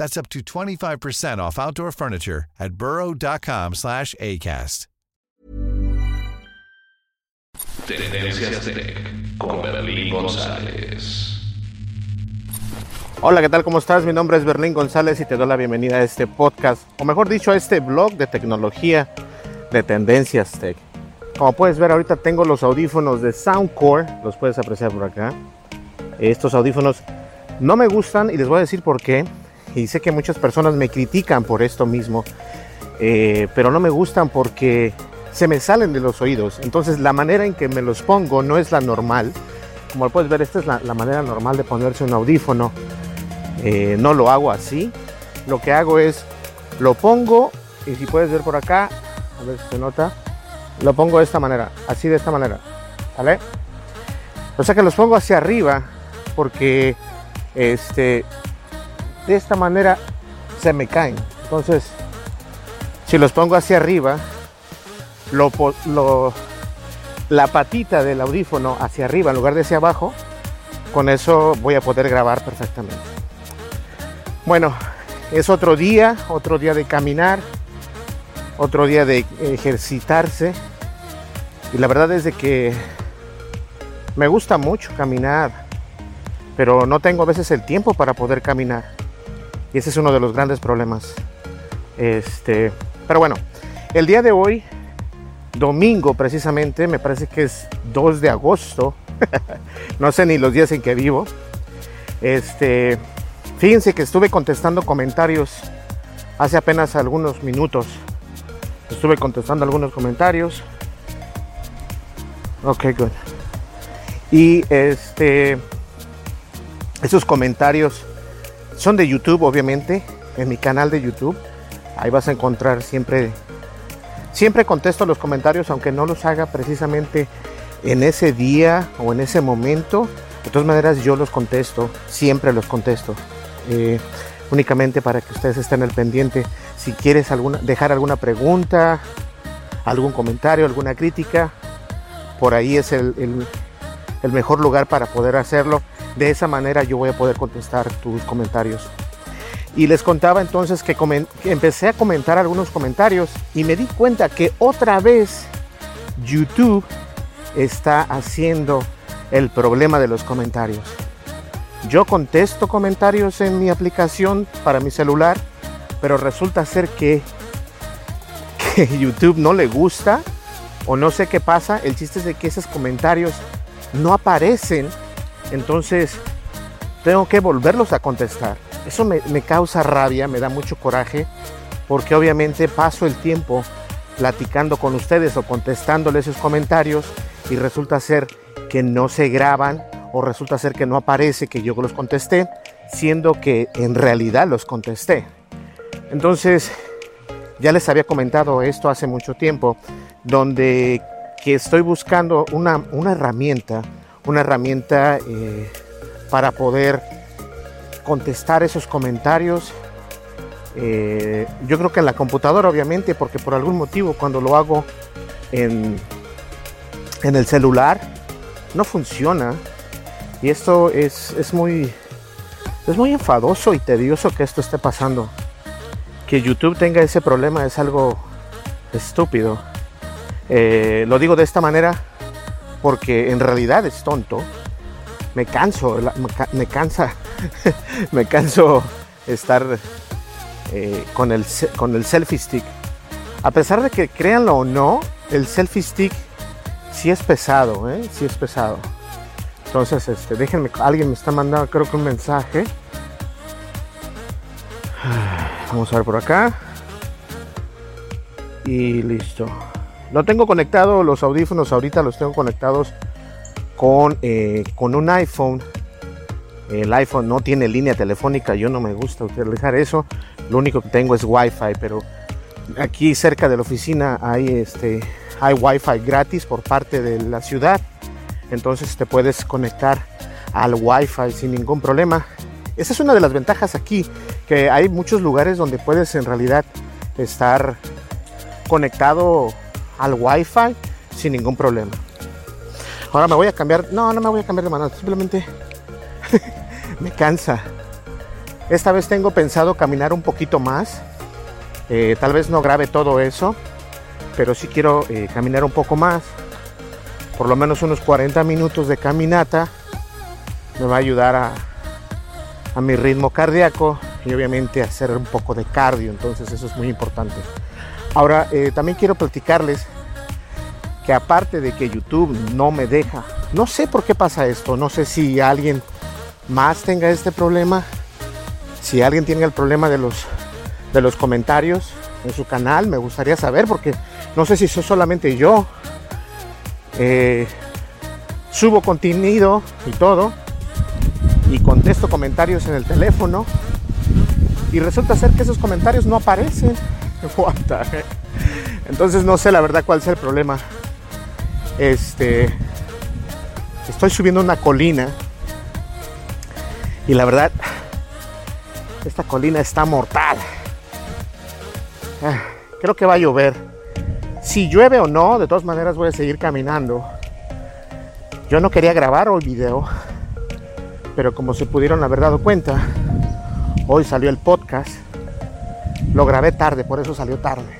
That's up to 25% off outdoor furniture at burrow.com slash ACAST. Tendencias Tech con Berlín González. Hola, ¿qué tal? ¿Cómo estás? Mi nombre es Berlín González y te doy la bienvenida a este podcast, o mejor dicho, a este blog de tecnología de Tendencias Tech. Como puedes ver, ahorita tengo los audífonos de Soundcore, los puedes apreciar por acá. Estos audífonos no me gustan y les voy a decir por qué. Y sé que muchas personas me critican por esto mismo, eh, pero no me gustan porque se me salen de los oídos. Entonces la manera en que me los pongo no es la normal. Como puedes ver, esta es la, manera normal de ponerse un audífono. Eh, no lo hago así. Lo que hago es, lo pongo, y si puedes ver por acá, a ver si se nota, lo pongo de esta manera, así de esta manera. ¿Vale? O sea que los pongo hacia arriba porque este, de esta manera se me caen. Entonces, si los pongo hacia arriba, la patita del audífono hacia arriba en lugar de hacia abajo, con eso voy a poder grabar perfectamente. Bueno, es otro día, otro día de caminar, otro día de ejercitarse. Y la verdad es de que me gusta mucho caminar, pero no tengo a veces el tiempo para poder caminar. Y ese es uno de los grandes problemas. Este, pero bueno, el día de hoy, domingo precisamente, me parece que es 2 de agosto. no sé ni los días en que vivo. Este, fíjense que estuve contestando comentarios hace apenas algunos minutos. Estuve contestando algunos comentarios. Ok, good. Y este, esos comentarios son de YouTube, obviamente, en mi canal de YouTube. Ahí vas a encontrar siempre, siempre contesto los comentarios, aunque no los haga precisamente en ese día o en ese momento. De todas maneras, yo los contesto, siempre los contesto. Eh, únicamente para que ustedes estén al pendiente. Si quieres dejar alguna pregunta, algún comentario, alguna crítica, por ahí es el mejor lugar para poder hacerlo. De esa manera yo voy a poder contestar tus comentarios. Y les contaba entonces que, empecé a comentar algunos comentarios y me di cuenta que otra vez YouTube está haciendo el problema de los comentarios. Yo contesto comentarios en mi aplicación para mi celular, pero resulta ser que, que YouTube no le gusta o no sé qué pasa. El chiste es de que esos comentarios no aparecen entonces, tengo que volverlos a contestar. Eso me, causa rabia, me da mucho coraje, porque obviamente paso el tiempo platicando con ustedes o contestándoles esos comentarios y resulta ser que no se graban o resulta ser que no aparece que yo los contesté, siendo que en realidad los contesté. Entonces, Ya les había comentado esto hace mucho tiempo, donde que estoy buscando una, una herramienta, una herramienta eh, para poder contestar esos comentarios. Eh, yo creo que en la computadora, obviamente, porque por algún motivo cuando lo hago en, en el celular no funciona. Y esto es, es muy es muy enfadoso y tedioso que esto esté pasando. Que YouTube tenga ese problema es algo estúpido. Eh, lo digo de esta manera porque en realidad es tonto. Me canso, me, cansa, me canso estar eh, con, el, con el selfie stick. A pesar de que créanlo o no, el selfie stick sí es pesado, ¿eh? sí es pesado. Entonces, este, déjenme, alguien me está mandando creo que un mensaje. Vamos a ver por acá. Y listo. Lo tengo conectado, los audífonos ahorita los tengo conectados con, eh, con un iPhone. El iPhone no tiene línea telefónica, yo no me gusta utilizar eso. Lo único que tengo es Wi-Fi, pero aquí cerca de la oficina hay, este, hay Wi-Fi gratis por parte de la ciudad entonces te puedes conectar al Wi-Fi sin ningún problema. Esa es una de las ventajas aquí, que hay muchos lugares donde puedes en realidad estar conectado al Wi-Fi sin ningún problema. Ahora me voy a cambiar, no, no me voy a cambiar de mano, simplemente me cansa. Esta vez tengo pensado caminar un poquito más. Eh, tal vez no grabe todo eso, pero sí quiero eh, caminar un poco más por lo menos unos 40 minutos de caminata me va a ayudar a, a mi ritmo cardíaco y obviamente hacer un poco de cardio, entonces eso es muy importante. Ahora, eh, también quiero platicarles que aparte de que YouTube no me deja, no sé por qué pasa esto, no sé si alguien más tenga este problema, si alguien tiene el problema de los, de los comentarios en su canal, me gustaría saber porque no sé si soy solamente yo eh, subo contenido y todo y contesto comentarios en el teléfono y resulta ser que esos comentarios no aparecen. Entonces no sé la verdad cuál es el problema. Este estoy subiendo una colina y la verdad esta colina está mortal. Ah, creo que va a llover. Si llueve o no, de todas maneras voy a seguir caminando. Yo no quería grabar hoy video, pero como se pudieron haber dado cuenta, hoy salió el podcast. Lo grabé tarde, por eso salió tarde.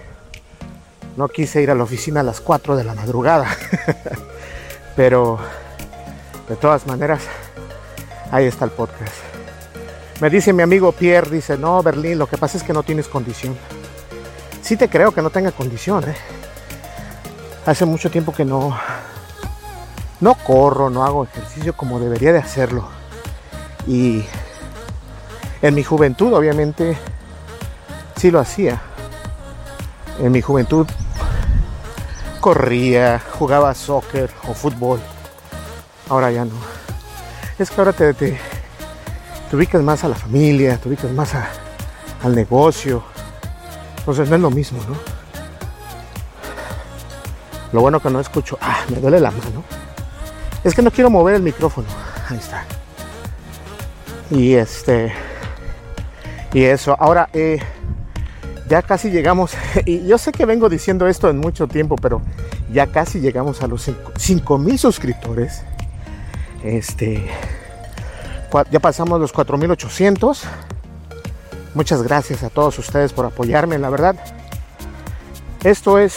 No quise ir a la oficina a las 4 de la madrugada. pero de todas maneras, ahí está el podcast. Me dice mi amigo Pierre, dice, no, Berlín, lo que pasa es que no tienes condición. Sí te creo que no tenga condición, ¿eh? hace mucho tiempo que no no corro, no hago ejercicio como debería de hacerlo. Y en mi juventud, obviamente, sí lo hacía. En mi juventud corría, jugaba soccer o fútbol. Ahora ya no. Es que ahora te, te, ubicas más a la familia, te ubicas más al negocio. Entonces no es lo mismo, ¿no? Lo bueno que no escucho. Ah, me duele la mano. Es que no quiero mover el micrófono. Ahí está. Y este. Y eso. Ahora, eh, ya casi llegamos. Y yo sé que vengo diciendo esto en mucho tiempo, pero ya casi llegamos a los 5 mil suscriptores. Este. Ya pasamos los 4800. Muchas gracias a todos ustedes por apoyarme, la verdad. Esto es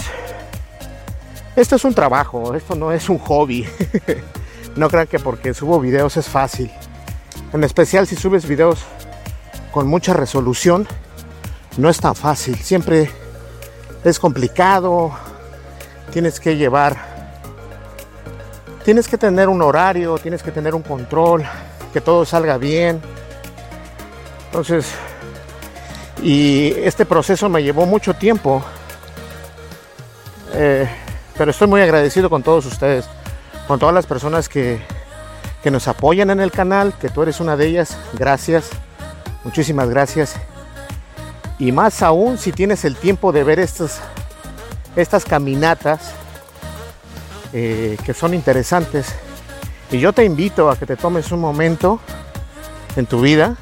esto es un trabajo, esto no es un hobby. no crean que porque subo videos es fácil. En especial si subes videos con mucha resolución, no es tan fácil. Siempre es complicado. Tienes que llevar, tienes que tener un horario, tienes que tener un control, que todo salga bien. Entonces, y este proceso me llevó mucho tiempo. Eh, pero estoy muy agradecido con todos ustedes, con todas las personas que, nos apoyan en el canal, que tú eres una de ellas. Gracias, muchísimas gracias. Y más aún si tienes el tiempo de ver estas, estas caminatas eh, que son interesantes. Y yo te invito a que te tomes un momento en tu vida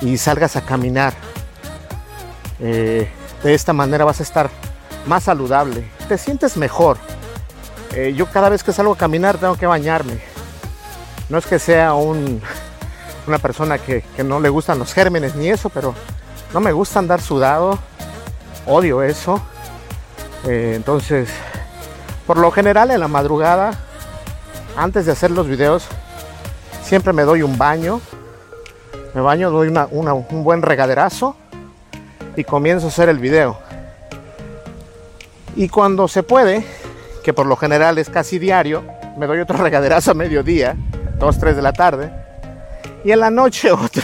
y salgas a caminar. Eh, de esta manera vas a estar más saludable, te sientes mejor. Eh, yo cada vez que salgo a caminar tengo que bañarme. No es que sea un, una persona que, que no le gustan los gérmenes ni eso, pero no me gusta andar sudado. Odio eso. Eh, entonces, por lo general en la madrugada, antes de hacer los videos, siempre me doy un baño. Me baño, doy una- un buen regaderazo y comienzo a hacer el video. Y cuando se puede, que por lo general es casi diario, me doy otro regaderazo a mediodía, 2, 3 de la tarde. Y en la noche otro.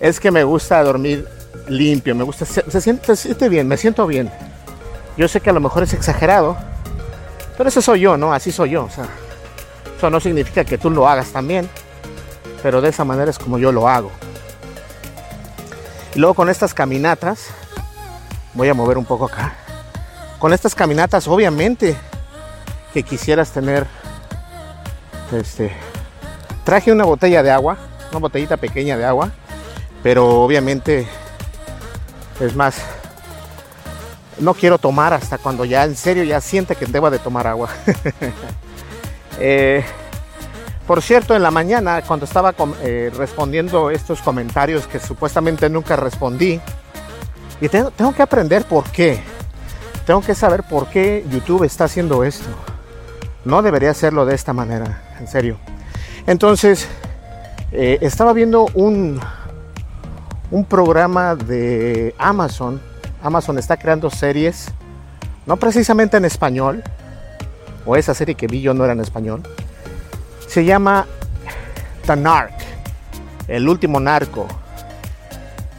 Es que me gusta dormir limpio, me gusta, se, siente, se siente bien, me siento bien. Yo sé que a lo mejor es exagerado, pero ese soy yo, ¿no? Así soy yo. O sea, eso no significa que tú lo hagas también, pero de esa manera es como yo lo hago. Y luego con estas caminatas, voy a mover un poco acá. Con estas caminatas, obviamente, que quisieras tener, este, traje una botella de agua, una botellita pequeña de agua, pero obviamente, es más, no quiero tomar hasta cuando ya en serio ya siente que deba de tomar agua. Eh, por cierto, en la mañana, cuando estaba eh, respondiendo estos comentarios que supuestamente nunca respondí, y tengo, tengo que aprender por qué. Tengo que saber por qué YouTube está haciendo esto. No debería hacerlo de esta manera, en serio. Entonces, eh, estaba viendo un, un programa de Amazon. Amazon está creando series, no precisamente en español, o esa serie que vi yo no era en español. Se llama The el último narco.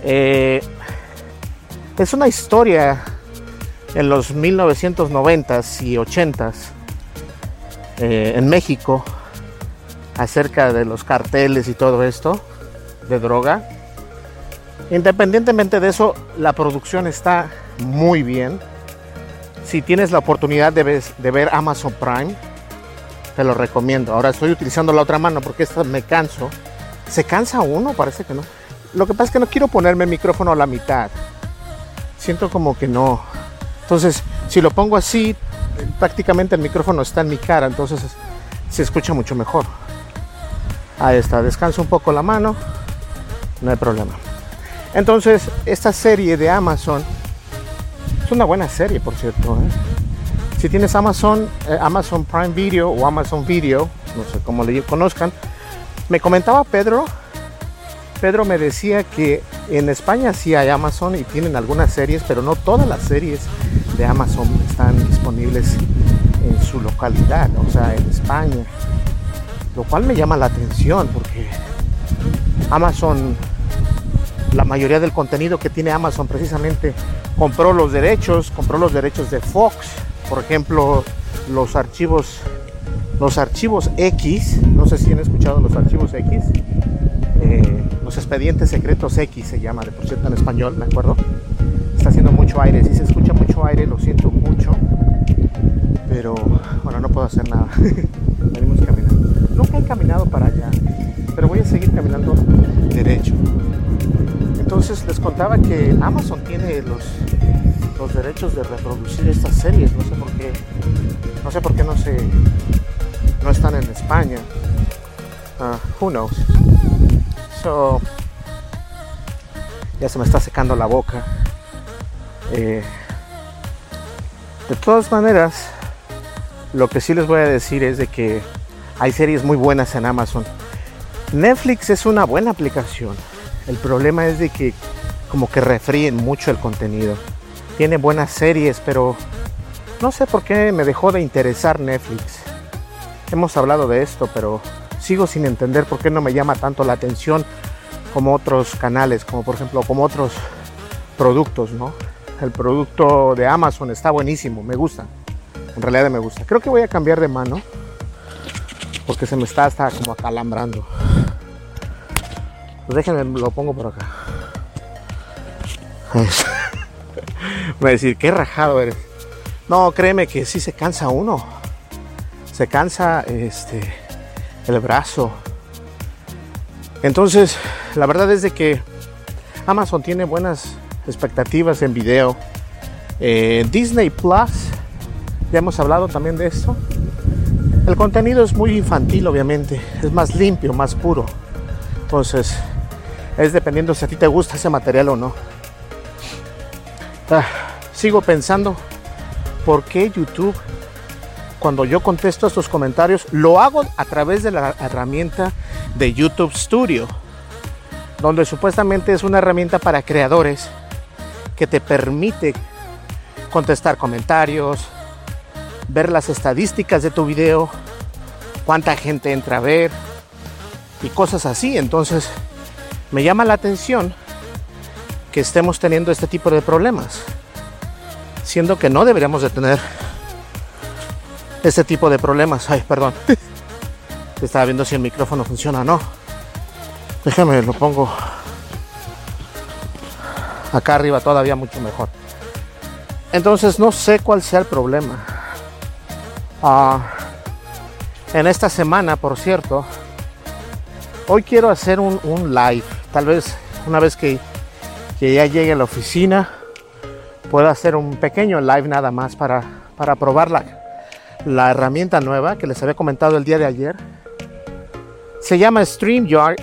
Eh, es una historia en los 1990s y 80s eh, en México acerca de los carteles y todo esto de droga. Independientemente de eso, la producción está muy bien. Si tienes la oportunidad de, de ver Amazon Prime, te lo recomiendo. Ahora estoy utilizando la otra mano porque esta me canso. ¿Se cansa uno? Parece que no. Lo que pasa es que no quiero ponerme el micrófono a la mitad. Siento como que no. Entonces, si lo pongo así, prácticamente el micrófono está en mi cara, entonces se escucha mucho mejor. Ahí está, descanso un poco la mano, no hay problema. Entonces, esta serie de Amazon es una buena serie, por cierto. ¿eh? Si tienes Amazon, eh, Amazon Prime Video o Amazon Video, no sé cómo le conozcan, me comentaba Pedro, Pedro me decía que en España sí hay Amazon y tienen algunas series, pero no todas las series de Amazon están disponibles en su localidad, o sea, en España. Lo cual me llama la atención porque Amazon, la mayoría del contenido que tiene Amazon precisamente compró los derechos, compró los derechos de Fox, por ejemplo, los archivos, los archivos X, no sé si han escuchado los archivos X, eh, los expedientes secretos X se llama, de por cierto en español, me acuerdo. Está haciendo mucho aire, si se escucha mucho aire lo siento mucho, pero bueno, no puedo hacer nada. Venimos caminando. Nunca he caminado para allá, pero voy a seguir caminando derecho. Entonces les contaba que Amazon tiene los, los derechos de reproducir estas series, no sé por qué, no sé por qué no se, no están en España. Ah, who knows? So, ya se me está secando la boca. Eh, de todas maneras, lo que sí les voy a decir es de que hay series muy buenas en Amazon. Netflix es una buena aplicación. El problema es de que como que refríen mucho el contenido. Tiene buenas series, pero no sé por qué me dejó de interesar Netflix. Hemos hablado de esto, pero sigo sin entender por qué no me llama tanto la atención como otros canales, como por ejemplo como otros productos, ¿no? El producto de Amazon está buenísimo, me gusta. En realidad me gusta. Creo que voy a cambiar de mano porque se me está hasta como acalambrando. Pues déjenme, lo pongo por acá. Voy a decir, qué rajado eres. No, créeme que sí se cansa uno. Se cansa este el brazo. Entonces, la verdad es de que Amazon tiene buenas expectativas en video. Eh, Disney Plus, ya hemos hablado también de esto. El contenido es muy infantil, obviamente. Es más limpio, más puro. Entonces, es dependiendo si a ti te gusta ese material o no. Ah, sigo pensando, ¿por qué YouTube, cuando yo contesto estos comentarios, lo hago a través de la herramienta de YouTube Studio? Donde supuestamente es una herramienta para creadores que te permite contestar comentarios, ver las estadísticas de tu video, cuánta gente entra a ver y cosas así. Entonces, me llama la atención que estemos teniendo este tipo de problemas, siendo que no deberíamos de tener este tipo de problemas. Ay, perdón. Estaba viendo si el micrófono funciona o no. Déjame, lo pongo acá arriba todavía mucho mejor. Entonces no sé cuál sea el problema. Ah, en esta semana, por cierto, hoy quiero hacer un, live. Tal vez una vez que, ya llegue a la oficina, pueda hacer un pequeño live nada más para, para probar la, la herramienta nueva que les había comentado el día de ayer. Se llama StreamYard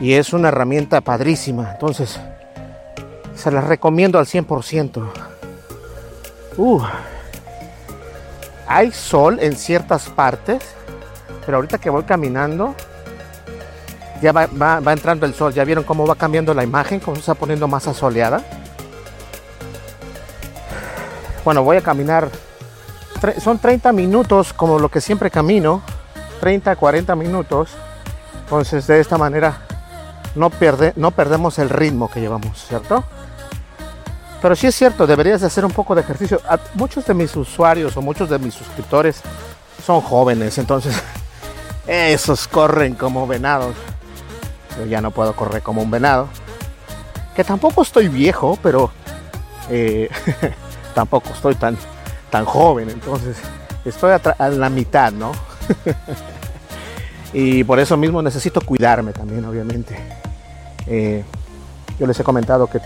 y es una herramienta padrísima. Entonces, se la recomiendo al 100%. Uh, hay sol en ciertas partes, pero ahorita que voy caminando, ya va, entrando el sol. Ya vieron cómo va cambiando la imagen, cómo se está poniendo más asoleada. Bueno, voy a caminar. Son 30 minutos como lo que siempre camino. 30, 40 minutos. Entonces de esta manera no, perdemos el ritmo que llevamos, ¿cierto? Pero sí es cierto, deberías de hacer un poco de ejercicio. muchos de mis usuarios o muchos de mis suscriptores son jóvenes, entonces esos corren como venados. Yo ya no puedo correr como un venado. Que tampoco estoy viejo, pero eh, tampoco estoy tan, tan joven, entonces estoy a, la mitad, ¿no? y por eso mismo necesito cuidarme también, obviamente. Eh, yo les he comentado que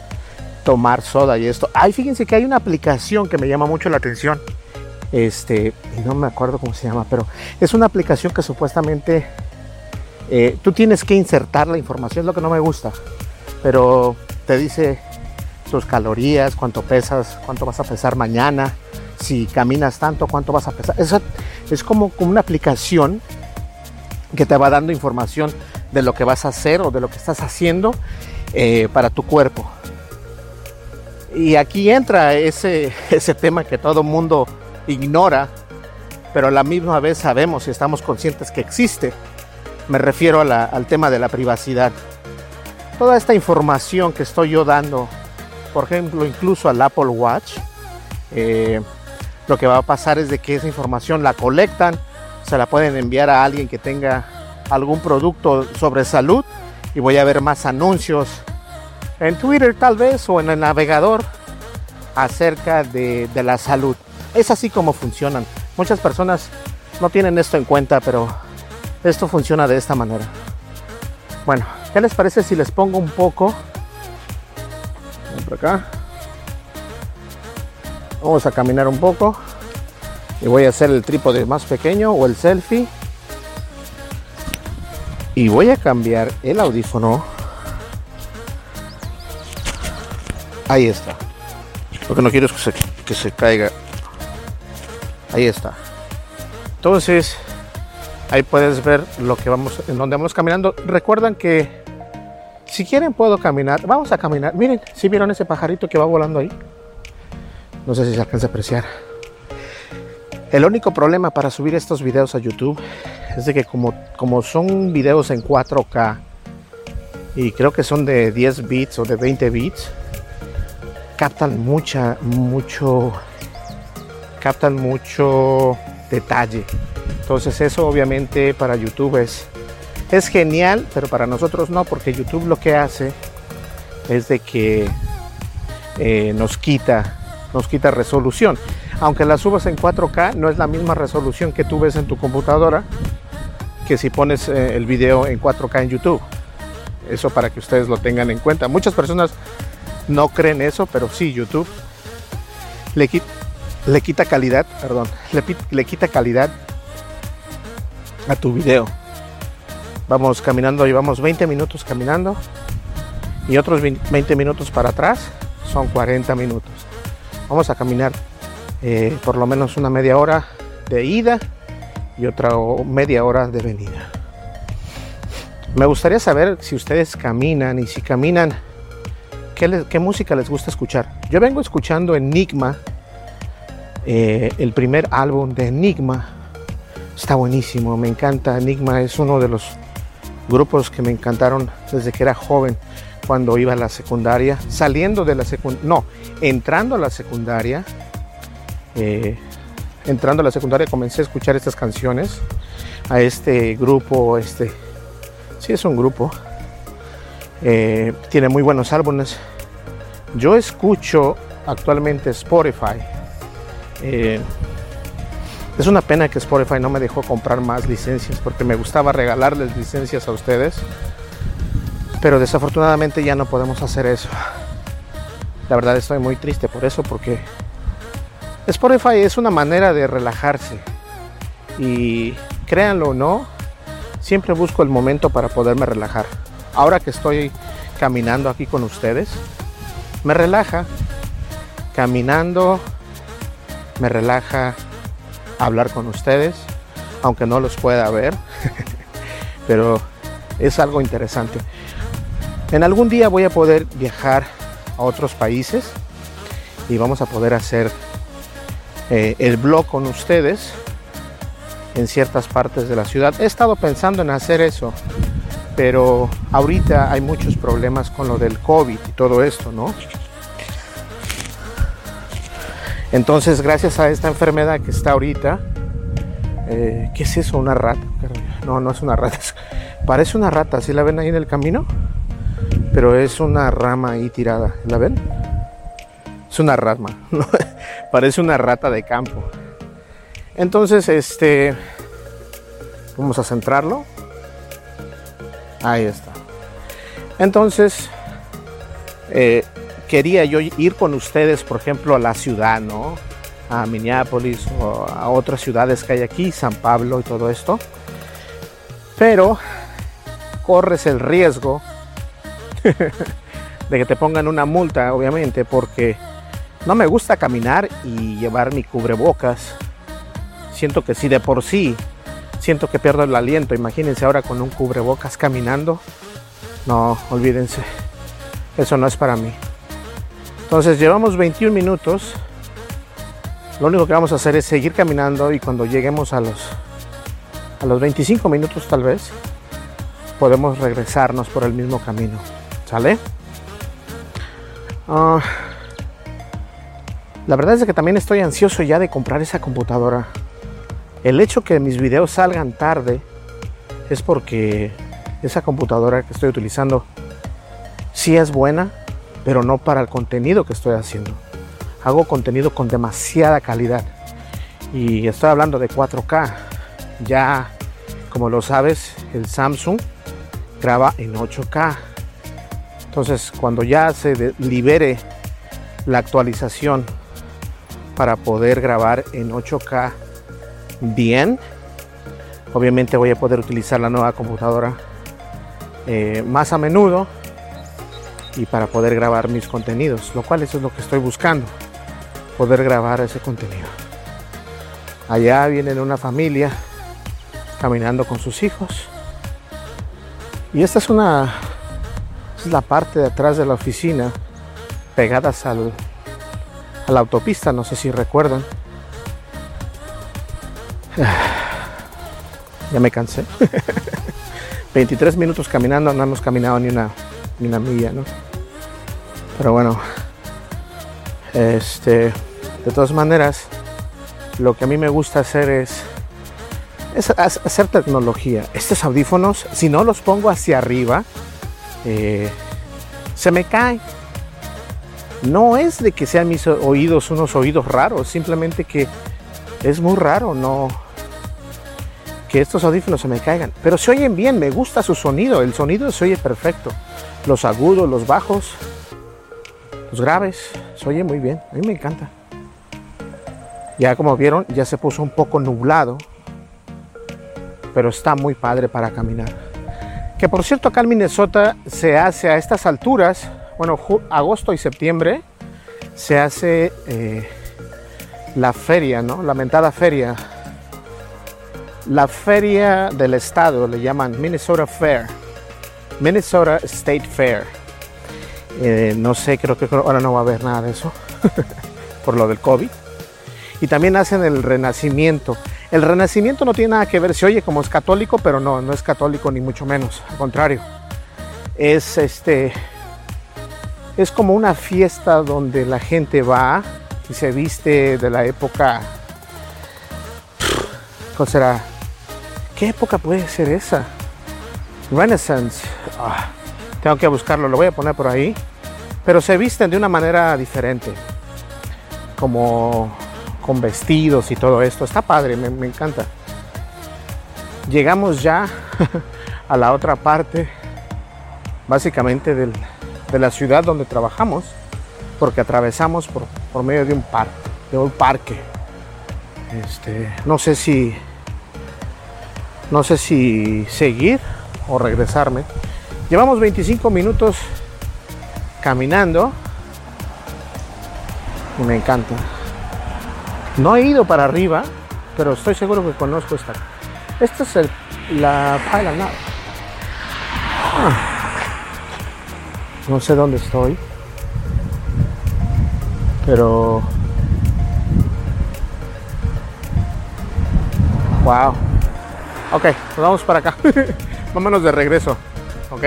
tomar soda y esto. Ay, fíjense que hay una aplicación que me llama mucho la atención. Este, no me acuerdo cómo se llama, pero es una aplicación que supuestamente eh, tú tienes que insertar la información, es lo que no me gusta. Pero te dice tus calorías, cuánto pesas, cuánto vas a pesar mañana, si caminas tanto, cuánto vas a pesar. Eso es como, como una aplicación que te va dando información de lo que vas a hacer o de lo que estás haciendo eh, para tu cuerpo. Y aquí entra ese, ese tema que todo mundo ignora, pero a la misma vez sabemos y estamos conscientes que existe. Me refiero al tema de la privacidad. Toda esta información que estoy yo dando, por ejemplo, incluso al Apple Watch, eh, lo que va a pasar es de que esa información la colectan, se la pueden enviar a alguien que tenga algún producto sobre salud y voy a ver más anuncios en Twitter tal vez o en el navegador acerca de, la salud. Es así como funcionan. Muchas personas no tienen esto en cuenta, pero esto funciona de esta manera. Bueno, ¿qué les parece si les pongo un poco? Por acá. Vamos a caminar un poco. Y voy a hacer el trípode más pequeño o el selfie. Y voy a cambiar el audífono Ahí está. Lo que no quiero es que se, que se caiga. Ahí está. Entonces, ahí puedes ver lo que vamos, en donde vamos caminando. Recuerdan que si quieren puedo caminar. Vamos a caminar. Miren, si vieron ese pajarito que va volando ahí. No sé si se alcanza a apreciar. El único problema para subir estos videos a YouTube es de que como, como son videos en 4K y creo que son de 10 bits o de 20 bits, captan mucha, mucho, captan mucho detalle. Entonces eso obviamente para YouTube es, es genial, pero para nosotros no, porque YouTube lo que hace es de que eh, nos quita nos quita resolución. Aunque la subas en 4K, no es la misma resolución que tú ves en tu computadora que si pones eh, el video en 4K en YouTube. Eso para que ustedes lo tengan en cuenta. Muchas personas no creen eso, pero sí, YouTube le, le quita calidad, perdón, le, quita calidad a tu video. Vamos caminando, llevamos 20 minutos caminando y otros 20 minutos para atrás son 40 minutos. Vamos a caminar eh, por lo menos una media hora de ida y otra media hora de venida. Me gustaría saber si ustedes caminan y si caminan, ¿qué, música les gusta escuchar? Yo vengo escuchando Enigma, eh, el primer álbum de Enigma. Está buenísimo, me encanta. Enigma es uno de los grupos que me encantaron desde que era joven cuando iba a la secundaria, saliendo de la secundaria, no, entrando a la secundaria, eh, entrando a la secundaria comencé a escuchar estas canciones, a este grupo, este, sí es un grupo, eh, tiene muy buenos álbumes. Yo escucho actualmente Spotify. Eh, es una pena que Spotify no me dejó comprar más licencias porque me gustaba regalarles licencias a ustedes pero desafortunadamente ya no podemos hacer eso. La verdad estoy muy triste por eso porque Spotify es una manera de relajarse. Y créanlo o no, siempre busco el momento para poderme relajar. Ahora que estoy caminando aquí con ustedes, me relaja. Caminando, me relaja hablar con ustedes, aunque no los pueda ver. Pero es algo interesante. En algún día voy a poder viajar a otros países y vamos a poder hacer eh, el blog con ustedes en ciertas partes de la ciudad. He estado pensando en hacer eso, pero ahorita hay muchos problemas con lo del COVID y todo esto, ¿no? Entonces, gracias a esta enfermedad que está ahorita, eh, ¿qué es eso? ¿Una rata? No, no es una rata. Parece una rata. ¿Sí la ven ahí en el camino? pero es una rama ahí tirada. ¿La ven? Es una rama, parece una rata de campo. Entonces, este, vamos a centrarlo. Ahí está. Entonces, eh, quería yo ir con ustedes, por ejemplo, a la ciudad, ¿no? A Minneapolis o a otras ciudades que hay aquí, San Pablo y todo esto. Pero corres el riesgo de que te pongan una multa, obviamente, porque no me gusta caminar y llevar mi cubrebocas. Siento que si de por sí siento que pierdo el aliento, imagínense ahora con un cubrebocas caminando. No, olvídense. Eso no es para mí. Entonces llevamos 21 minutos. Lo único que vamos a hacer es seguir caminando y cuando lleguemos a los a los 25 minutos tal vez podemos regresarnos por el mismo camino. ¿Sale? Ah, la verdad es que también estoy ansioso ya de comprar esa computadora. El hecho que mis videos salgan tarde es porque esa computadora que estoy utilizando sí es buena, pero no para el contenido que estoy haciendo. Hago contenido con demasiada calidad. Y estoy hablando de 4K. Ya, como lo sabes, el Samsung graba en 8K. Entonces, cuando ya se libere la actualización para poder grabar en 8K bien, obviamente voy a poder utilizar la nueva computadora eh, más a menudo y para poder grabar mis contenidos, lo cual eso es lo que estoy buscando, poder grabar ese contenido. Allá viene una familia caminando con sus hijos y esta es una la parte de atrás de la oficina, pegadas al, a la autopista, no sé si recuerdan. Ya me cansé. 23 minutos caminando, no hemos caminado ni una, ni una milla, ¿no? Pero bueno, este, de todas maneras, lo que a mí me gusta hacer es, es hacer tecnología. Estos audífonos, si no los pongo hacia arriba, eh, se me cae. no es de que sean mis oídos unos oídos raros, simplemente que es muy raro, no que estos audífonos se me caigan, pero se oyen bien, me gusta su sonido, el sonido se oye perfecto. Los agudos, los bajos, los graves, se oye muy bien, a mí me encanta. Ya como vieron, ya se puso un poco nublado, pero está muy padre para caminar. Que por cierto, acá en Minnesota se hace a estas alturas, bueno, agosto y septiembre, se hace eh, la feria, ¿no? La mentada feria. La feria del estado, le llaman Minnesota Fair. Minnesota State Fair. Eh, no sé, creo que ahora no va a haber nada de eso, por lo del COVID. Y también hacen el renacimiento. El renacimiento no tiene nada que ver, se oye como es católico, pero no, no es católico ni mucho menos, al contrario. Es este es como una fiesta donde la gente va y se viste de la época ¿Cuál será? ¿Qué época puede ser esa? Renaissance. Ah, tengo que buscarlo, lo voy a poner por ahí. Pero se visten de una manera diferente. Como con vestidos y todo esto. Está padre, me, encanta. Llegamos ya a la otra parte, básicamente de la ciudad donde trabajamos, porque atravesamos por, medio de un parque, de un parque. Este, no sé si no sé si seguir o regresarme. Llevamos 25 minutos caminando y me encanta. No he ido para arriba, pero estoy seguro que conozco esta. Esta es el, la Pile ah. No sé dónde estoy, pero wow. Ok, nos vamos para acá. Vámonos de regreso. Ok,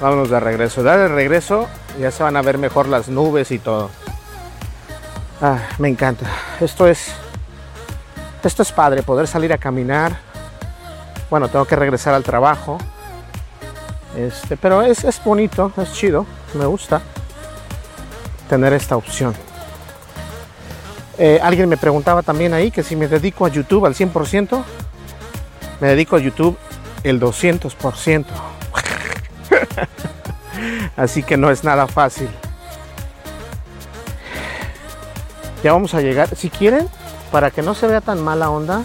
vámonos de regreso. Ya de regreso ya se van a ver mejor las nubes y todo. Ah, me encanta. Esto es. Esto es padre, poder salir a caminar. Bueno, tengo que regresar al trabajo. Este, pero es, es bonito, es chido. Me gusta tener esta opción. Eh, alguien me preguntaba también ahí que si me dedico a YouTube al 100%, me dedico a YouTube el 200%. Así que no es nada fácil. Ya vamos a llegar. Si quieren, para que no se vea tan mala onda,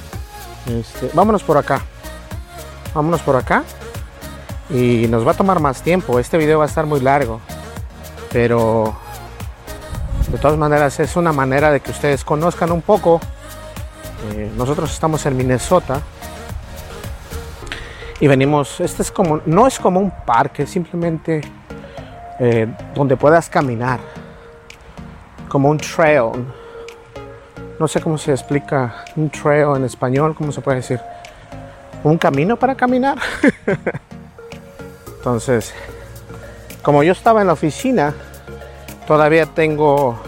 este, vámonos por acá. Vámonos por acá. Y nos va a tomar más tiempo. Este video va a estar muy largo. Pero de todas maneras es una manera de que ustedes conozcan un poco. Eh, nosotros estamos en Minnesota. Y venimos, este es como, no es como un parque, simplemente eh, donde puedas caminar. Como un trail no sé cómo se explica un trail en español, cómo se puede decir, un camino para caminar. Entonces, como yo estaba en la oficina, todavía tengo,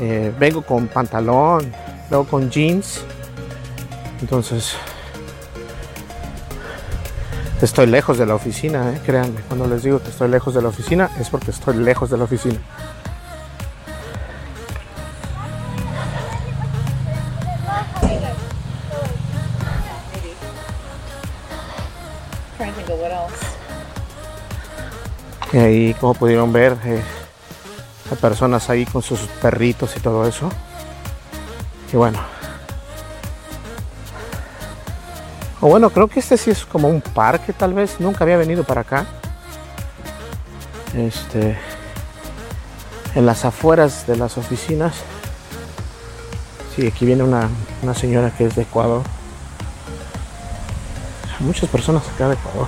eh, vengo con pantalón, luego con jeans. Entonces, estoy lejos de la oficina, eh, créanme, cuando les digo que estoy lejos de la oficina es porque estoy lejos de la oficina. Y ahí, como pudieron ver, eh, hay personas ahí con sus perritos y todo eso. Y bueno. O bueno, creo que este sí es como un parque tal vez. Nunca había venido para acá. Este. En las afueras de las oficinas. Sí, aquí viene una, una señora que es de Ecuador. muchas personas acá de Ecuador.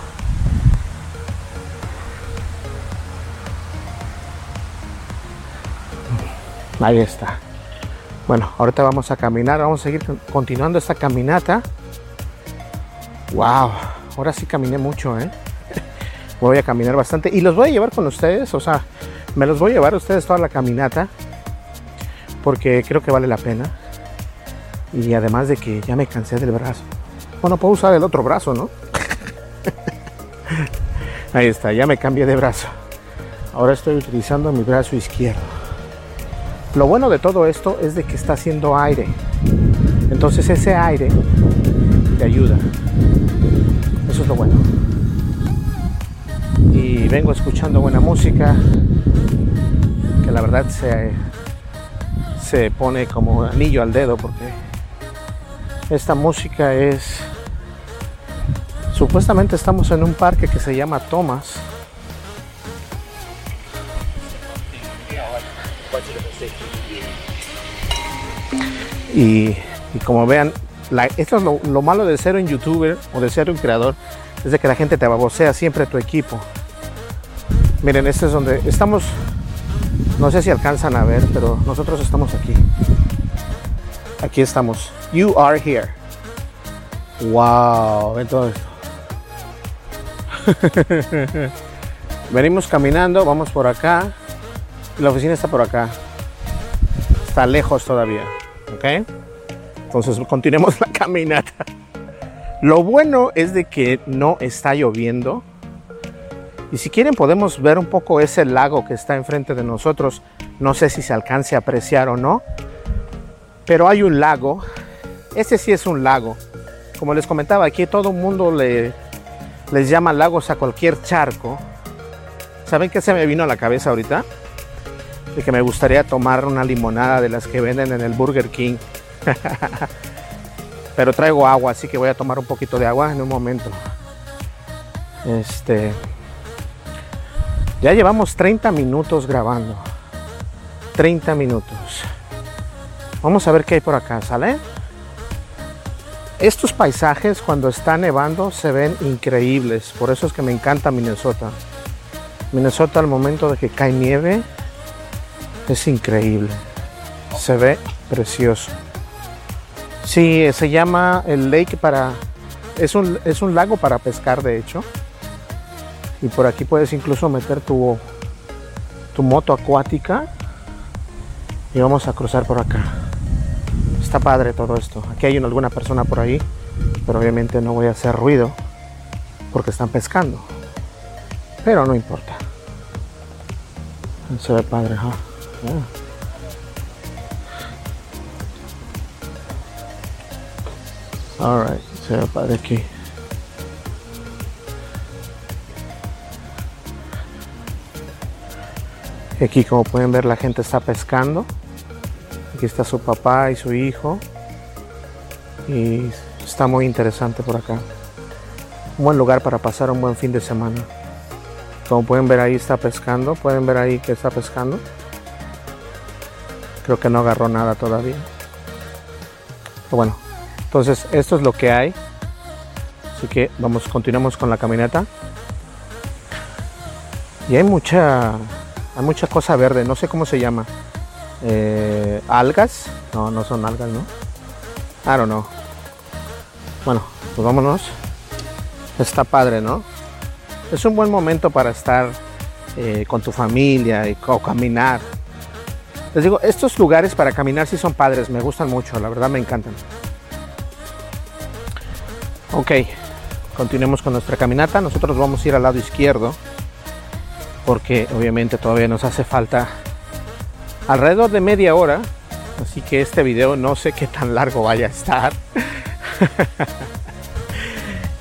Ahí está. Bueno, ahorita vamos a caminar, vamos a seguir continuando esta caminata. Wow, ahora sí caminé mucho, ¿eh? Voy a caminar bastante y los voy a llevar con ustedes, o sea, me los voy a llevar a ustedes toda la caminata porque creo que vale la pena. Y además de que ya me cansé del brazo. Bueno, puedo usar el otro brazo, ¿no? Ahí está, ya me cambié de brazo. Ahora estoy utilizando mi brazo izquierdo. Lo bueno de todo esto es de que está haciendo aire. Entonces ese aire te ayuda. Es bueno. Y vengo escuchando buena música. Que la verdad se, se pone como anillo al dedo porque esta música es... Supuestamente estamos en un parque que se llama Thomas. Y como vean, esto es lo, lo malo de ser un youtuber o de ser un creador, es de que la gente te babosea siempre tu equipo. Miren, este es donde estamos, no sé si alcanzan a ver, pero nosotros estamos aquí. Aquí estamos. You are here. Wow, esto. Venimos caminando, vamos por acá. La oficina está por acá. Está lejos todavía. ¿Ok? Entonces continuemos la caminata. Lo bueno es de que no está lloviendo. Y si quieren podemos ver un poco ese lago que está enfrente de nosotros. No sé si se alcance a apreciar o no. Pero hay un lago. Ese sí es un lago. Como les comentaba, aquí todo el mundo le, les llama lagos a cualquier charco. ¿Saben qué se me vino a la cabeza ahorita? De que me gustaría tomar una limonada de las que venden en el Burger King. Pero traigo agua, así que voy a tomar un poquito de agua en un momento. Este. Ya llevamos 30 minutos grabando. 30 minutos. Vamos a ver qué hay por acá, ¿sale? Estos paisajes cuando está nevando se ven increíbles. Por eso es que me encanta Minnesota. Minnesota al momento de que cae nieve es increíble. Se ve precioso. Sí, se llama el lake para... Es un, es un lago para pescar, de hecho. Y por aquí puedes incluso meter tu, tu moto acuática. Y vamos a cruzar por acá. Está padre todo esto. Aquí hay una- alguna persona por ahí. Pero obviamente no voy a hacer ruido. Porque están pescando. Pero no importa. Se ve padre. Ah. Alright, se ve padre aquí. Aquí como pueden ver la gente está pescando. Aquí está su papá y su hijo. Y está muy interesante por acá. Un buen lugar para pasar un buen fin de semana. Como pueden ver ahí está pescando. Pueden ver ahí que está pescando. Creo que no agarró nada todavía. Pero bueno, entonces esto es lo que hay. Así que vamos, continuamos con la caminata. Y hay mucha, hay mucha cosa verde. No sé cómo se llama. Eh, algas. No, no son algas, ¿no? I don't know. Bueno, pues vámonos. Está padre, ¿no? Es un buen momento para estar eh, con tu familia y o caminar. Les digo, estos lugares para caminar sí son padres, me gustan mucho, la verdad me encantan. Ok, continuemos con nuestra caminata. Nosotros vamos a ir al lado izquierdo porque obviamente todavía nos hace falta alrededor de media hora. Así que este video no sé qué tan largo vaya a estar.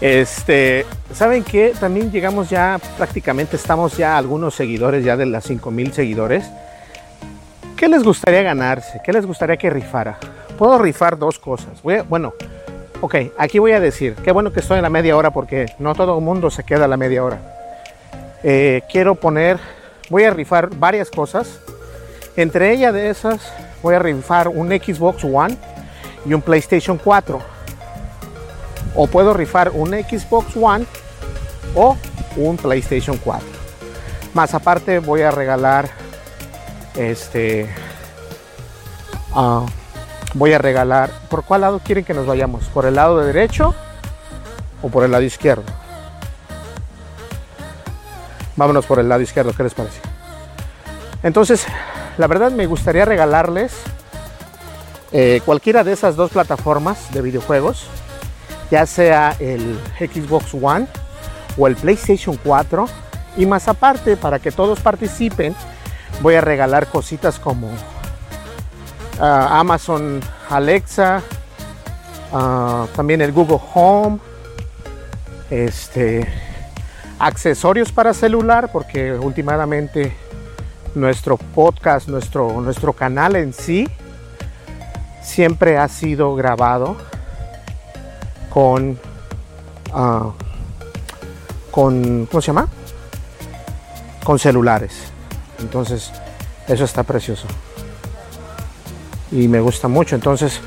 Este, ¿saben qué? También llegamos ya, prácticamente estamos ya algunos seguidores, ya de las 5000 seguidores. ¿Qué les gustaría ganarse? ¿Qué les gustaría que rifara? Puedo rifar dos cosas. Bueno, ok, aquí voy a decir, qué bueno que estoy en la media hora porque no todo el mundo se queda a la media hora. Eh, quiero poner, voy a rifar varias cosas. Entre ellas de esas, voy a rifar un Xbox One y un PlayStation 4 o puedo rifar un Xbox One o un PlayStation 4. Más aparte voy a regalar este ah, voy a regalar ¿por cuál lado quieren que nos vayamos? ¿Por el lado de derecho o por el lado izquierdo? Vámonos por el lado izquierdo, ¿qué les parece? Entonces, la verdad me gustaría regalarles eh, cualquiera de esas dos plataformas de videojuegos ya sea el Xbox One o el PlayStation 4 Y más aparte, para que todos participen, voy a regalar cositas como ah, Amazon Alexa, ah, también el Google Home, este, accesorios para celular, porque últimamente nuestro podcast, nuestro, nuestro canal en sí, siempre ha sido grabado con, ah, con, ¿cómo se llama? Con celulares. Entonces, eso está precioso. Y me gusta mucho. Entonces,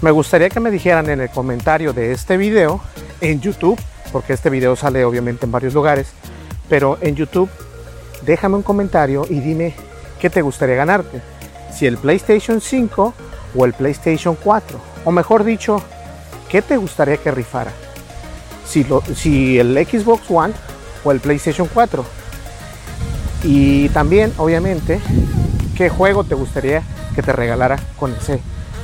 me gustaría que me dijeran en el comentario de este video en YouTube, porque este video sale obviamente en varios lugares, pero en YouTube déjame un comentario y dime qué te gustaría ganarte. Si el PlayStation 5 o el PlayStation 4. O mejor dicho, ¿qué te gustaría que rifara? Si, lo, si el Xbox One o el PlayStation 4. Y también, obviamente, ¿qué juego te gustaría que te regalara con ese,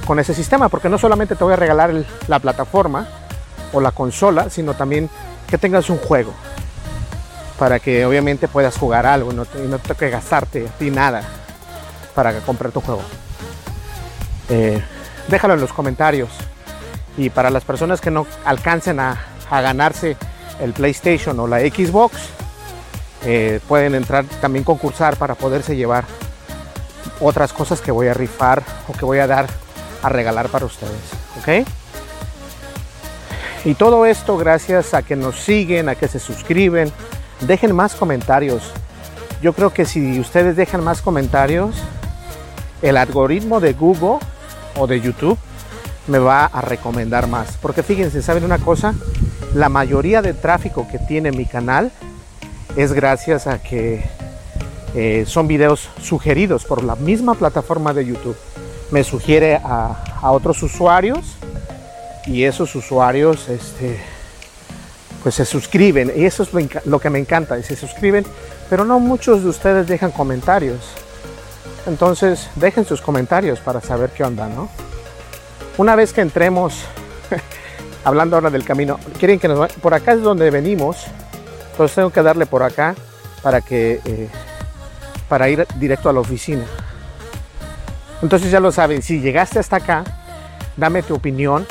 con ese sistema? Porque no solamente te voy a regalar la plataforma o la consola, sino también que tengas un juego para que obviamente puedas jugar algo y no, te, no que gastarte a ti nada para comprar tu juego. Eh, déjalo en los comentarios. Y para las personas que no alcancen a, ganarse el PlayStation o la Xbox, eh, pueden entrar también concursar para poderse llevar otras cosas que voy a rifar o que voy a dar a regalar para ustedes. ¿Ok? Y todo esto gracias a que nos siguen, a que se suscriben, dejen más comentarios. Yo creo que si ustedes dejan más comentarios, el algoritmo de Google o de YouTube me va a recomendar más. Porque fíjense, ¿saben una cosa? La mayoría de tráfico que tiene mi canal es gracias a que eh, son videos sugeridos por la misma plataforma de YouTube. Me sugiere a, otros usuarios y esos usuarios este, pues se suscriben y eso es lo, que me encanta, y se suscriben, pero no muchos de ustedes dejan comentarios. Entonces, dejen sus comentarios para saber qué onda, ¿no? Una vez que entremos, hablando ahora del camino, quieren que por acá es donde venimos, entonces tengo que darle por acá para que eh, para ir directo a la oficina. Entonces ya lo saben, si llegaste hasta acá, dame tu opinión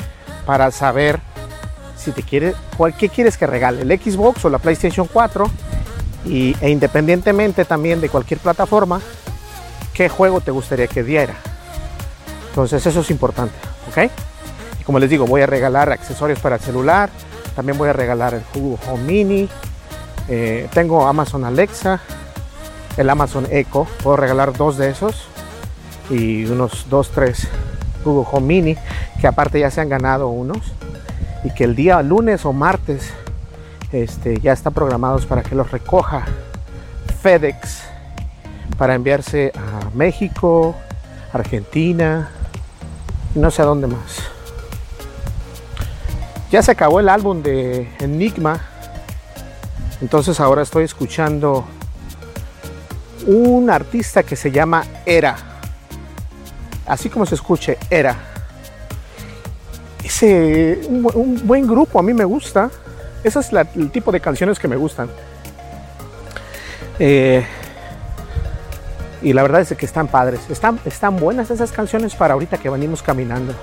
para saber si te quiere, ¿qué quieres que regale? ¿El Xbox o la PlayStation 4? Y, e independientemente también de cualquier plataforma, ¿qué juego te gustaría que diera? Entonces eso es importante, ¿ok? Y como les digo, voy a regalar accesorios para el celular, también voy a regalar el Google Home Mini, eh, tengo Amazon Alexa, el Amazon Echo, puedo regalar dos de esos y unos dos, tres Google Home Mini, que aparte ya se han ganado unos y que el día lunes o martes este, ya están programados para que los recoja FedEx para enviarse a México, Argentina y no sé a dónde más. Ya se acabó el álbum de Enigma, entonces ahora estoy escuchando un artista que se llama Era, así como se escuche, Era ese, un, buen grupo, a mí me gusta. Ese es el tipo de canciones que me gustan. Eh, y la verdad es que están padres. Están, están buenas esas canciones para ahorita que venimos caminando.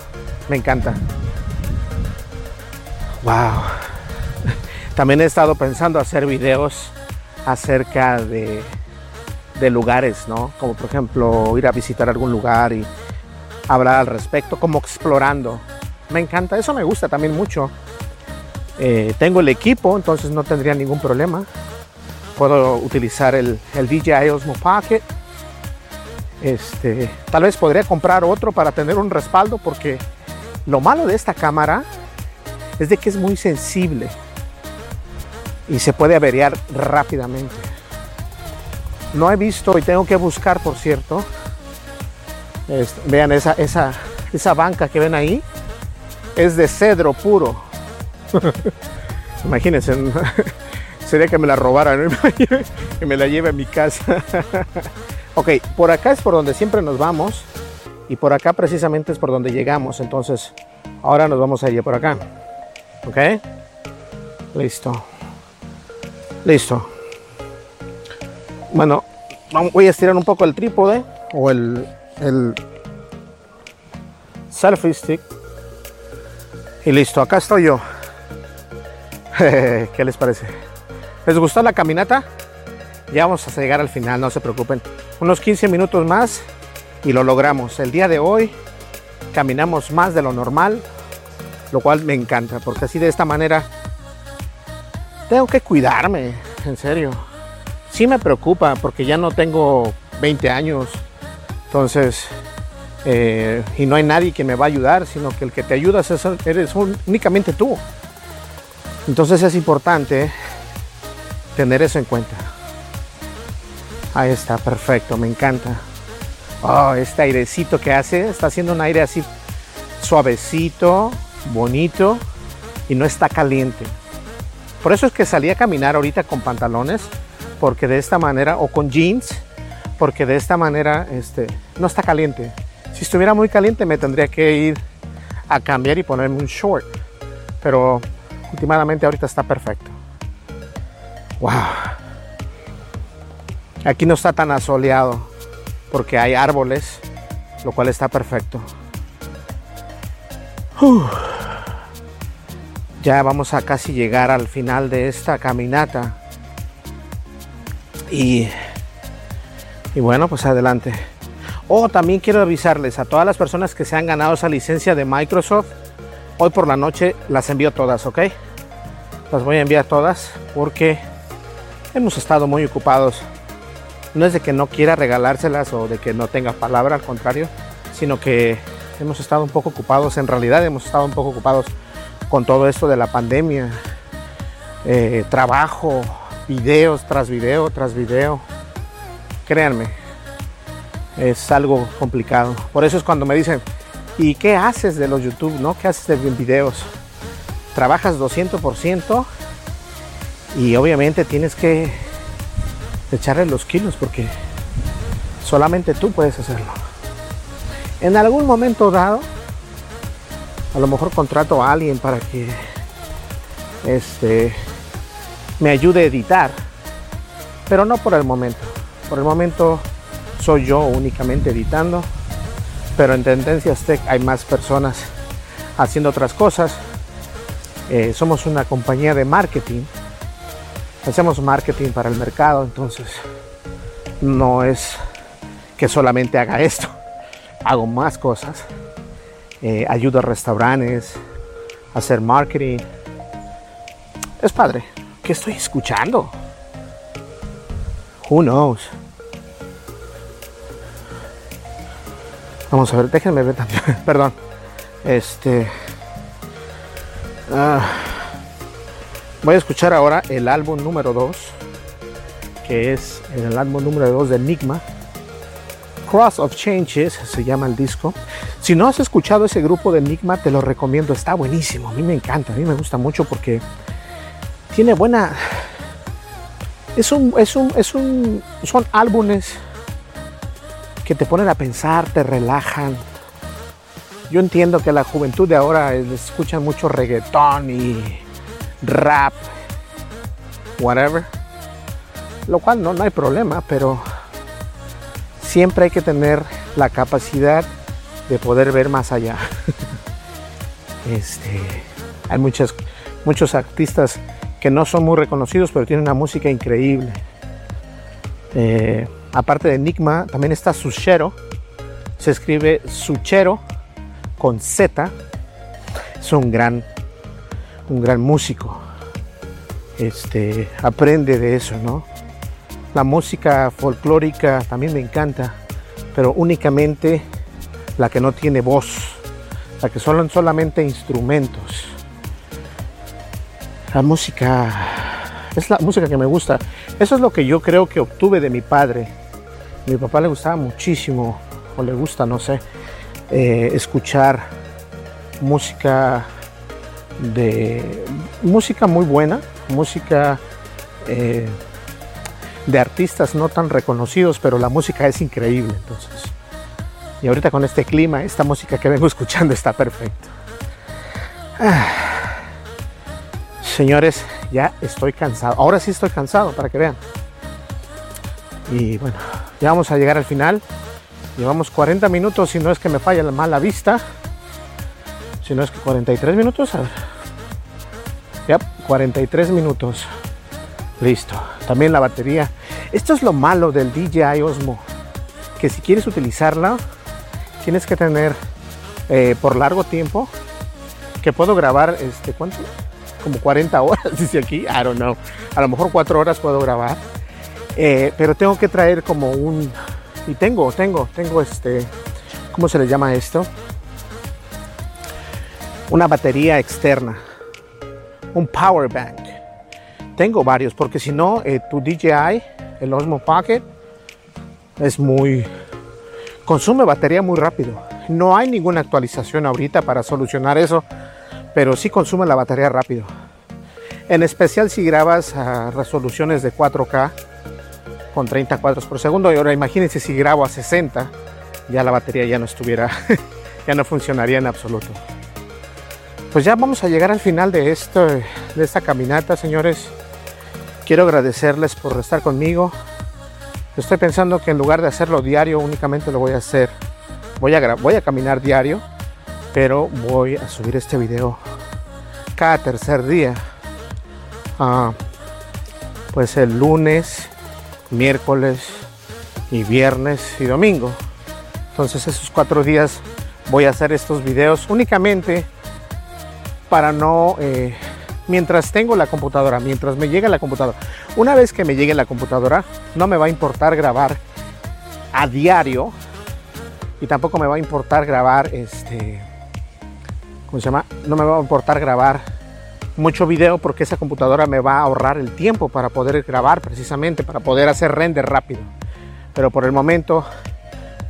Me encanta. Wow. También he estado pensando hacer videos acerca de, de lugares, ¿no? Como por ejemplo ir a visitar algún lugar y hablar al respecto, como explorando me encanta, eso me gusta también mucho. Eh, tengo el equipo, entonces no tendría ningún problema. Puedo utilizar el, el DJI Osmo Pocket. Este, tal vez podría comprar otro para tener un respaldo porque lo malo de esta cámara es de que es muy sensible y se puede averiar rápidamente. No he visto y tengo que buscar, por cierto. Este, vean esa, esa, esa banca que ven ahí es de cedro puro. Imagínense, sería que me la robaran que me la lleve a mi casa. ok, por acá es por donde siempre nos vamos y por acá precisamente es por donde llegamos. Entonces, ahora nos vamos a ir por acá. Ok, listo, listo. Bueno, voy a estirar un poco el trípode o el, el selfie stick. Y listo, acá estoy yo. ¿Qué les parece? ¿Les gustó la caminata? Ya vamos a llegar al final, no se preocupen. Unos 15 minutos más y lo logramos. El día de hoy caminamos más de lo normal, lo cual me encanta, porque así de esta manera tengo que cuidarme, en serio. Sí me preocupa porque ya no tengo 20 años, entonces, eh, y no hay nadie que me va a ayudar, sino que el que te ayuda eres únicamente tú. Entonces es importante tener eso en cuenta. Ahí está, perfecto, me encanta. Oh, este airecito que hace, está haciendo un aire así suavecito, bonito y no está caliente. Por eso es que salí a caminar ahorita con pantalones, porque de esta manera, o con jeans, porque de esta manera este, no está caliente. Si estuviera muy caliente me tendría que ir a cambiar y ponerme un short. Pero últimamente ahorita está perfecto. Wow. Aquí no está tan asoleado porque hay árboles, lo cual está perfecto. Ya vamos a casi llegar al final de esta caminata. Y, y bueno, pues adelante. Oh, también quiero avisarles a todas las personas que se han ganado esa licencia de Microsoft. Hoy por la noche las envío todas, ¿ok? Las voy a enviar todas porque hemos estado muy ocupados. No es de que no quiera regalárselas o de que no tenga palabra, al contrario, sino que hemos estado un poco ocupados, en realidad hemos estado un poco ocupados con todo esto de la pandemia. Eh, trabajo, videos tras video tras video. Créanme, es algo complicado. Por eso es cuando me dicen, ¿y qué haces de los YouTube? ¿no? ¿Qué haces de videos? Trabajas 200% y obviamente tienes que echarle los kilos porque solamente tú puedes hacerlo. En algún momento dado, a lo mejor contrato a alguien para que este me ayude a editar, pero no por el momento. Por el momento soy yo únicamente editando, pero en Tendencias Tech hay más personas haciendo otras cosas. Eh, somos una compañía de marketing hacemos marketing para el mercado, entonces no es que solamente haga esto, hago más cosas. Eh, ayudo a restaurantes a hacer marketing. Es padre. ¿Qué estoy escuchando? Who knows? Vamos a ver, déjenme ver también. Perdón. Este. Ah, Voy a escuchar ahora el álbum número 2, que es el álbum número 2 de Enigma. Cross of Changes se llama el disco. Si no has escuchado ese grupo de Enigma, te lo recomiendo, está buenísimo. A mí me encanta, a mí me gusta mucho porque tiene buena. Es un, es un, es un, son álbumes que te ponen a pensar, te relajan. Yo entiendo que la juventud de ahora escuchan mucho reggaetón y rap, whatever. Lo cual no, no hay problema, pero siempre hay que tener la capacidad de poder ver más allá. este, hay muchas, muchos artistas que no son muy reconocidos, pero tienen una música increíble. Eh, aparte de Enigma, también está Suchero. Se escribe Suchero con Z. Es un gran un gran músico. Este, aprende de eso, ¿no? La música folclórica también me encanta, pero únicamente la que no tiene voz, la que son solamente instrumentos. La música es la música que me gusta. Eso es lo que yo creo que obtuve de mi padre. mi papá le gustaba muchísimo, o le gusta, no sé, eh, escuchar música de música muy buena, música eh, de artistas no tan reconocidos, pero la música es increíble. Entonces, y ahorita con este clima, esta música que vengo escuchando está perfecta. Ah. Señores, ya estoy cansado. Ahora sí estoy cansado, para que vean. Y bueno, ya vamos a llegar al final. Llevamos 40 minutos, si no es que me falla la mala vista. Si no es que 43 minutos, a ver. Ya, 43 minutos. Listo. También la batería. Esto es lo malo del DJI Osmo. Que si quieres utilizarla, tienes que tener eh, por largo tiempo. Que puedo grabar, este, ¿cuánto? Como 40 horas, dice aquí. I don't know. A lo mejor 4 horas puedo grabar. Eh, pero tengo que traer como un. Y tengo, tengo, tengo este. ¿Cómo se le llama esto? Una batería externa. Un power bank. Tengo varios, porque si no, eh, tu DJI, el Osmo Pocket, es muy. consume batería muy rápido. No hay ninguna actualización ahorita para solucionar eso, pero sí consume la batería rápido. En especial si grabas a resoluciones de 4K con 30 cuadros por segundo. Y ahora imagínense si grabo a 60, ya la batería ya no estuviera, ya no funcionaría en absoluto. Pues ya vamos a llegar al final de, esto, de esta caminata, señores. Quiero agradecerles por estar conmigo. Estoy pensando que en lugar de hacerlo diario, únicamente lo voy a hacer. Voy a, voy a caminar diario, pero voy a subir este video cada tercer día. Ah, pues el lunes, miércoles y viernes y domingo. Entonces esos cuatro días voy a hacer estos videos únicamente para no, eh, mientras tengo la computadora, mientras me llegue la computadora. Una vez que me llegue la computadora, no me va a importar grabar a diario y tampoco me va a importar grabar, este, No me va a importar grabar mucho video porque esa computadora me va a ahorrar el tiempo para poder grabar precisamente, para poder hacer render rápido. Pero por el momento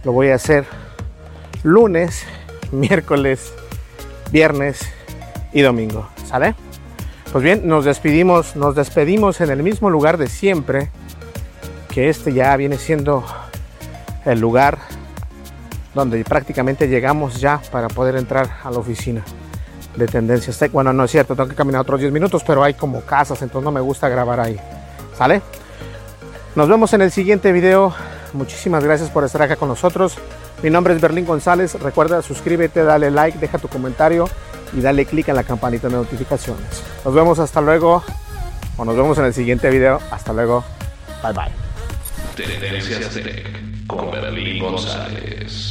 lo voy a hacer lunes, miércoles, viernes y domingo. ¿Sale? Pues bien, nos despedimos, nos despedimos en el mismo lugar de siempre, que este ya viene siendo el lugar donde prácticamente llegamos ya para poder entrar a la oficina de Tendencias Tech. Bueno, no es cierto, tengo que caminar otros 10 minutos, pero hay como casas, entonces no me gusta grabar ahí. ¿Sale? Nos vemos en el siguiente video. Muchísimas gracias por estar acá con nosotros. Mi nombre es Berlín González. Recuerda, suscríbete, dale like, deja tu comentario y dale click en la campanita de notificaciones. Nos vemos hasta luego. O nos vemos en el siguiente video. Hasta luego. Bye bye. Tendencias Tech con Berlín González.